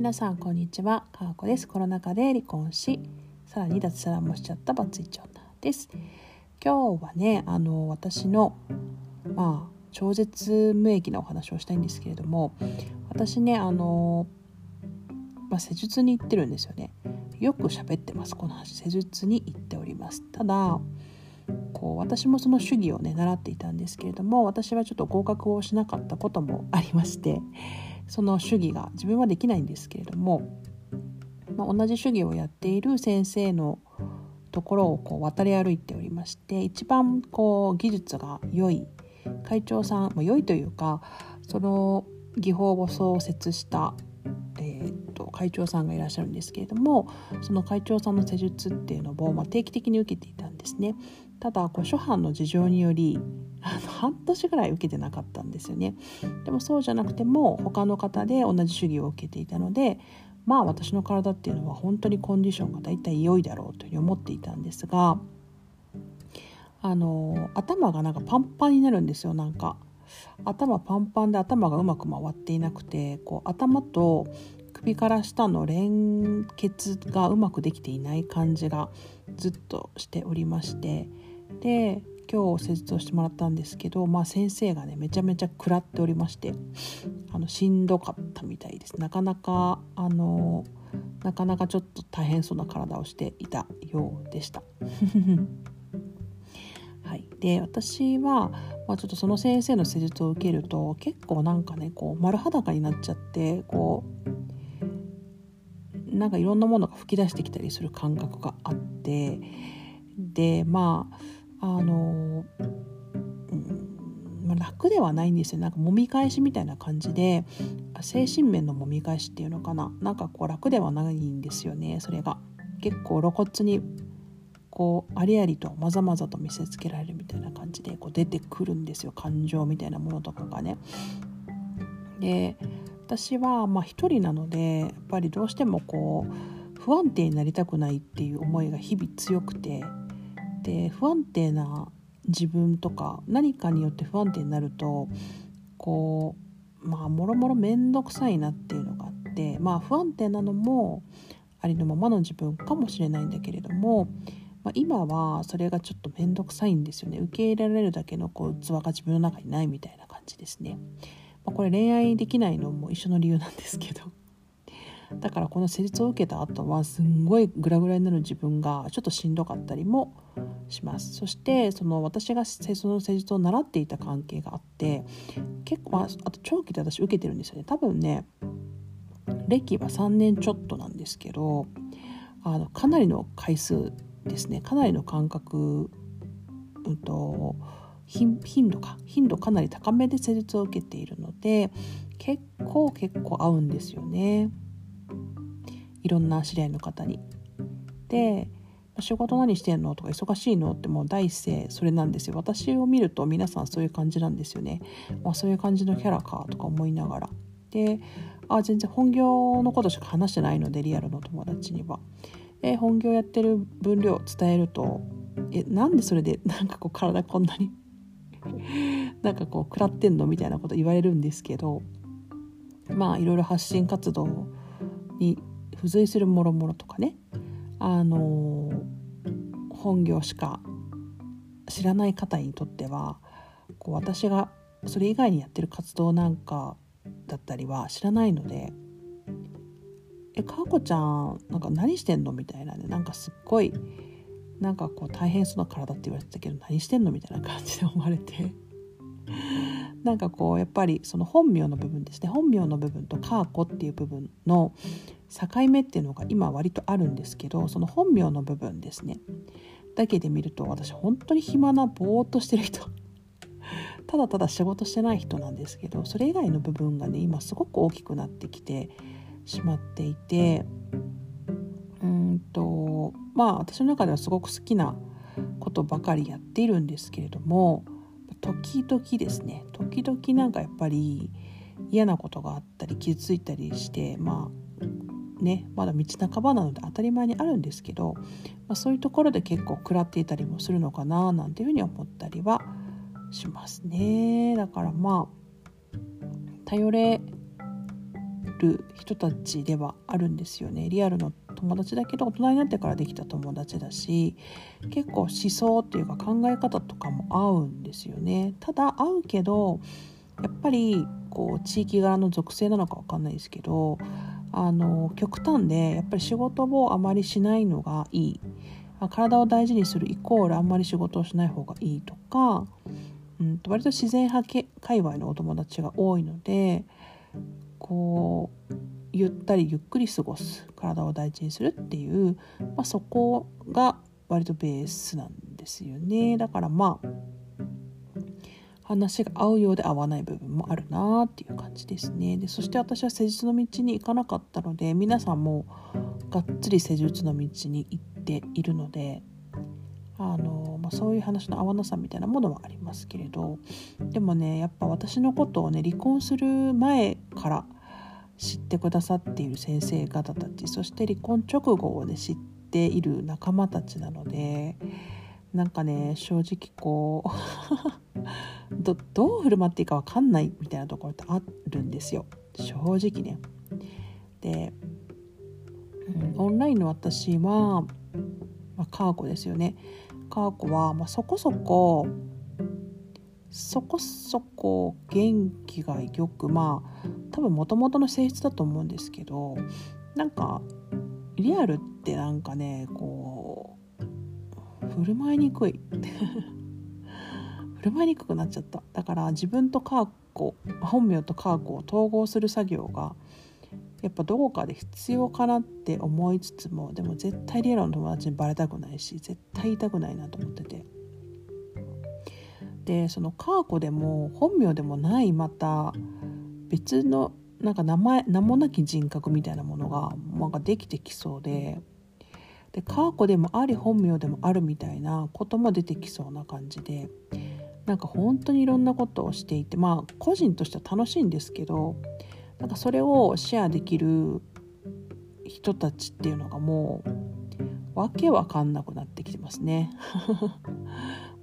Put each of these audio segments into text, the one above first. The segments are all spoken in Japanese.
皆さんこんにちは。かわこです。コロナ禍で離婚しさらに脱サラもしちゃったバツイチ女です。今日はねあの私のまあ超絶無益なお話をしたいんですけれども私ねあの、まあ、施術に行ってるんですよね。よく喋ってますこの話。施術に行っております。ただこう私もその主義をね習っていたんですけれども私はちょっと合格をしなかったこともありましてその主義が自分はできないんですけれども、まあ、同じ主義をやっている先生のところをこう渡り歩いておりまして一番こう技術が良い会長さん、まあ、良いというかその技法を創設した、えー、と会長さんがいらっしゃるんですけれどもその会長さんの施術っていうのを、まあ、定期的に受けていたんですね。ただこう諸般の事情によりあの半年ぐらい受けてなかったんですよね。でもそうじゃなくても他の方で同じ主義を受けていたのでまあ私の体っていうのは本当にコンディションがだいたい良いだろうというふうに思っていたんですがあの頭がなんかパンパンになるんですよなんか。頭パンパンで頭がうまく回っていなくてこう頭と首から下の連結がうまくできていない感じがずっとしておりましてで今日施術をしてもらったんですけど、まあ、先生がねめちゃめちゃ食らっておりましてあのしんどかったみたいですなかなかあのなかなかちょっと大変そうな体をしていたようでした。はい、で私は、まあ、ちょっとその先生の施術を受けると結構なんかねこう丸裸になっちゃってこうなんかいろんなものが吹き出してきたりする感覚があってでまああの、うんまあ、楽ではないんですよ。なんか揉み返しみたいな感じで精神面の揉み返しっていうのかな。なんかこう楽ではないんですよねそれが。結構露骨にこうありありとまざまざと見せつけられるみたいな感じでこう出てくるんですよ。感情みたいなものとかがね。で私はまあ一人なのでやっぱりどうしてもこう不安定になりたくないっていう思いが日々強くてで不安定な自分とか何かによって不安定になるとこうまあもろもろ面倒くさいなっていうのがあってまあ不安定なのもありのままの自分かもしれないんだけれども、まあ、今はそれがちょっと面倒くさいんですよね受け入れられるだけのこう器が自分の中にないみたいな感じですね。まあ、これ恋愛できないのも一緒の理由なんですけどだからこの施術を受けた後はすんごいグラグラになる自分がちょっとしんどかったりもします。そしてその私がその施術を習っていた関係があって結構、あ、と長期で私受けてるんですよね。多分ね歴は3年ちょっとなんですけどあのかなりの回数ですね。かなりの間隔、うんと、頻度か。頻度かなり高めで施術を受けているので結構結構合うんですよね。いろんな知り合いの方に。で仕事何してんの？とか忙しいの？ってもう第一声それなんですよ。私を見ると皆さんそういう感じなんですよね、まあ、そういう感じのキャラかとか思いながら。であ全然本業のことしか話してないのでリアルの友達には。で本業やってる分量伝えるとえなんでそれでなんかこう体こんなに なんかこう食らってんの？みたいなこと言われるんですけど。まあいろいろ発信活動に付随するもろもろとかねあの本業しか知らない方にとってはこう私がそれ以外にやってる活動なんかだったりは知らないので「えかーこちゃんなんか何してんの?」みたいなねなんかすっごいなんかこう大変そうな体って言われてたけど何してんのみたいな感じで思われてなんかこうやっぱりその本名の部分ですね。本名の部分とカーコっていう部分の境目っていうのが今割とあるんですけどその本名の部分ですね。だけで見ると私本当に暇なぼーっとしてる人。ただただ仕事してない人なんですけどそれ以外の部分がね今すごく大きくなってきてしまっていてうんとまあ私の中ではすごく好きなことばかりやっているんですけれども時々ですね。時々なんかやっぱり嫌なことがあったり傷ついたりしてまあねまだ道半ばなので当たり前にあるんですけど、まあ、そういうところで結構食らっていたりもするのかななんていうふうに思ったりはしますね。だからまあ頼れる人たちではあるんですよね。リアルの友達だけど大人になってからできた友達だし結構思想っていうか考え方とかも合うんですよね。ただ合うけどやっぱりこう地域柄の属性なのか分かんないですけどあの極端でやっぱり仕事をあまりしないのがいい。体を大事にするイコールあんまり仕事をしない方がいいとか、うん、割と自然派界隈のお友達が多いのでこうゆったりゆっくり過ごす体を大事にするっていう、まあ、そこが割とベースなんですよね。だからまあ話が合うようで合わない部分もあるなっていう感じですね。でそして私は施術の道に行かなかったので皆さんもがっつり施術の道に行っているのであの、まあ、そういう話の合わなさみたいなものはありますけれどでもねやっぱ私のことをね離婚する前から知ってくださっている先生方たちそして離婚直後をね知っている仲間たちなのでなんかね正直こう どどう振る舞っていいか分かんないみたいなところってあるんですよ正直ね。で、オンラインの私は、まあ、カーコですよね。カーコは、まあ、そこそこそこそこ元気がよくまあ多分もともとの性質だと思うんですけどなんかリアルってなんかねこう振る舞いにくい。振る舞いにくくなっちゃった。だから自分とカーコ本名とカーコを統合する作業がやっぱどこかで必要かなって思いつつもでも絶対リアルの友達にバレたくないし絶対言いたくないなと思ってて。でそのカーコでも本名でもないまた別のなんか名前名もなき人格みたいなものがなんかできてきそうででカーコでもあり本名でもあるみたいなことも出てきそうな感じでなんか本当にいろんなことをしていてまあ個人としては楽しいんですけどなんかそれをシェアできる人たちっていうのがもうわけわかんなくなってきてますね。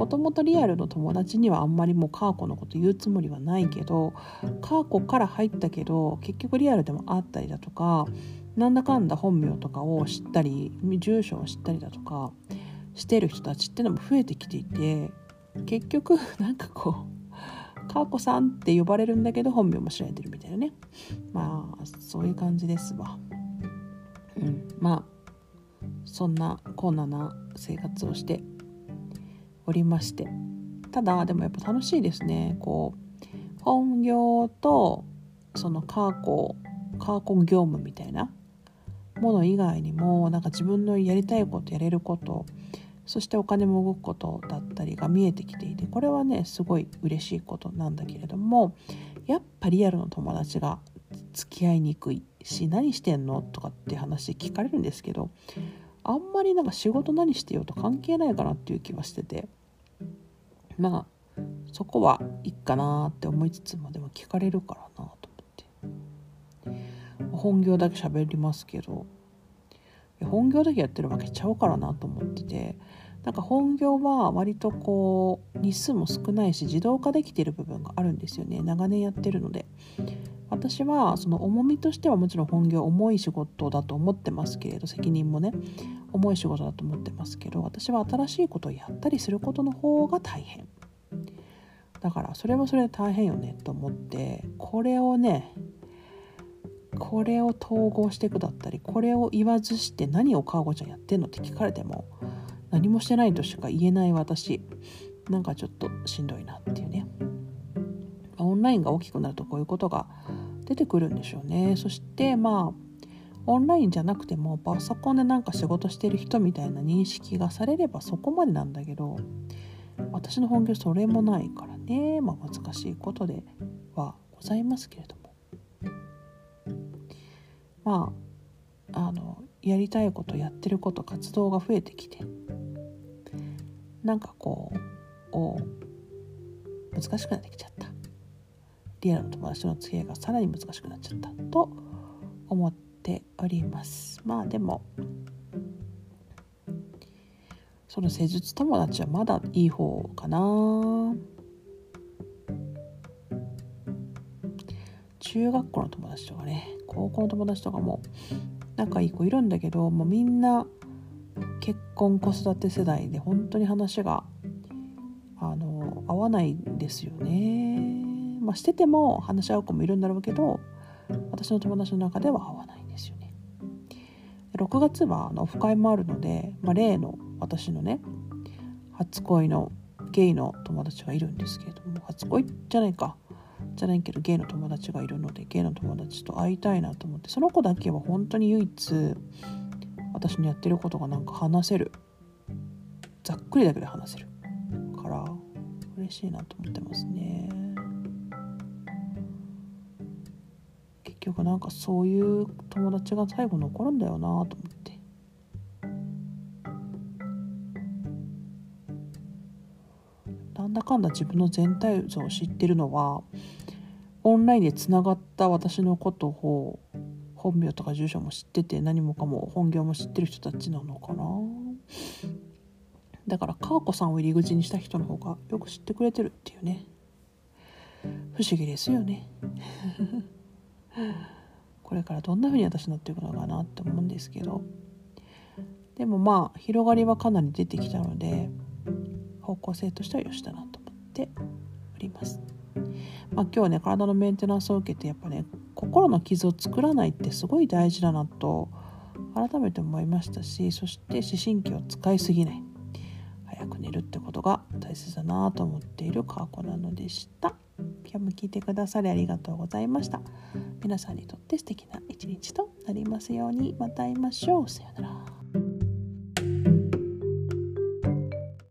もともとリアルの友達にはあんまりもうカーコのこと言うつもりはないけどカーコから入ったけど結局リアルでもあったりだとかなんだかんだ本名とかを知ったり住所を知ったりだとかしてる人たちってのも増えてきていて結局 なんかこう「カーコさん」って呼ばれるんだけど本名も知られてるみたいなねまあそういう感じですわ。うん、まあそんなコーナーな生活をしておりまして。ただでもやっぱ楽しいですね。こう本業とそのカーコカーコ業務みたいなもの以外にもなんか自分のやりたいことやれることそしてお金も動くことだったりが見えてきていてこれはねすごい嬉しいことなんだけれどもやっぱリアルの友達が付き合いにくいし何してんのとかって話聞かれるんですけどあんまりなんか仕事何してようと関係ないかなっていう気はしてて。まあそこはいいかなって思いつつもでも聞かれるからなと思って。本業だけ喋りますけど。本業だけやってるわけちゃうからなと思ってて。なんか本業は割とこう日数も少ないし自動化できてる部分があるんですよね。長年やってるので。私はその重みとしてはもちろん本業重い仕事だと思ってますけれど責任もね。重い仕事だと思ってますけど私は新しいことをやったりすることの方が大変。だからそれはそれで大変よねと思ってこれをねこれを統合していくだったりこれを言わずして何を川子ちゃんやってんのって聞かれても何もしてないとしか言えない私なんかちょっとしんどいなっていうね。オンラインが大きくなるとこういうことが出てくるんでしょうね。そしてまあオンラインじゃなくてもパソコンでなんか仕事してる人みたいな認識がされればそこまでなんだけど私の本業それもないからね、まあ、難しいことではございますけれども。まああのやりたいことやってること活動が増えてきてなんかこうお難しくなってきちゃった。リアルの友達の付き合いがさらに難しくなっちゃったと思っております。まあでもその施術友達はまだいい方かな。中学校の友達とかね高校の友達とかも仲いい子いるんだけどもうみんな結婚子育て世代で本当に話があの合わないんですよね。まあ、してても話し合う子もいるんだろうけど私の友達の中では合わないんですよね。6月はあのオフ会もあるので、まあ、例の私のね初恋のゲイの友達がいるんですけれども初恋じゃないかじゃないけどゲイの友達がいるのでゲイの友達と会いたいなと思ってその子だけは本当に唯一私のやってることがなんか話せる。ざっくりだけで話せる。から嬉しいなと思ってますね。結局なんかそういう友達が最後残るんだよなと思って。なんだかんだ自分の全体像を知ってるのはオンラインでつながった私のことを本名とか住所も知ってて何もかも本業も知ってる人たちなのかな？だから川子さんを入り口にした人の方がよく知ってくれてるっていうね。不思議ですよね。これからどんな風に私になっていくのかなって思うんですけど。でもまあ広がりはかなり出てきたので方向性としてはよしだなと思っております。まあ、今日ね体のメンテナンスを受けてやっぱね心の傷を作らないってすごい大事だなと改めて思いましたしそして思春期を使いすぎない早く寝るってことが大切だなと思っているカーコなのでした。今日も聞いてくださりありがとうございました。皆さんにとって素敵な一日となりますようにまた会いましょう。さようなら。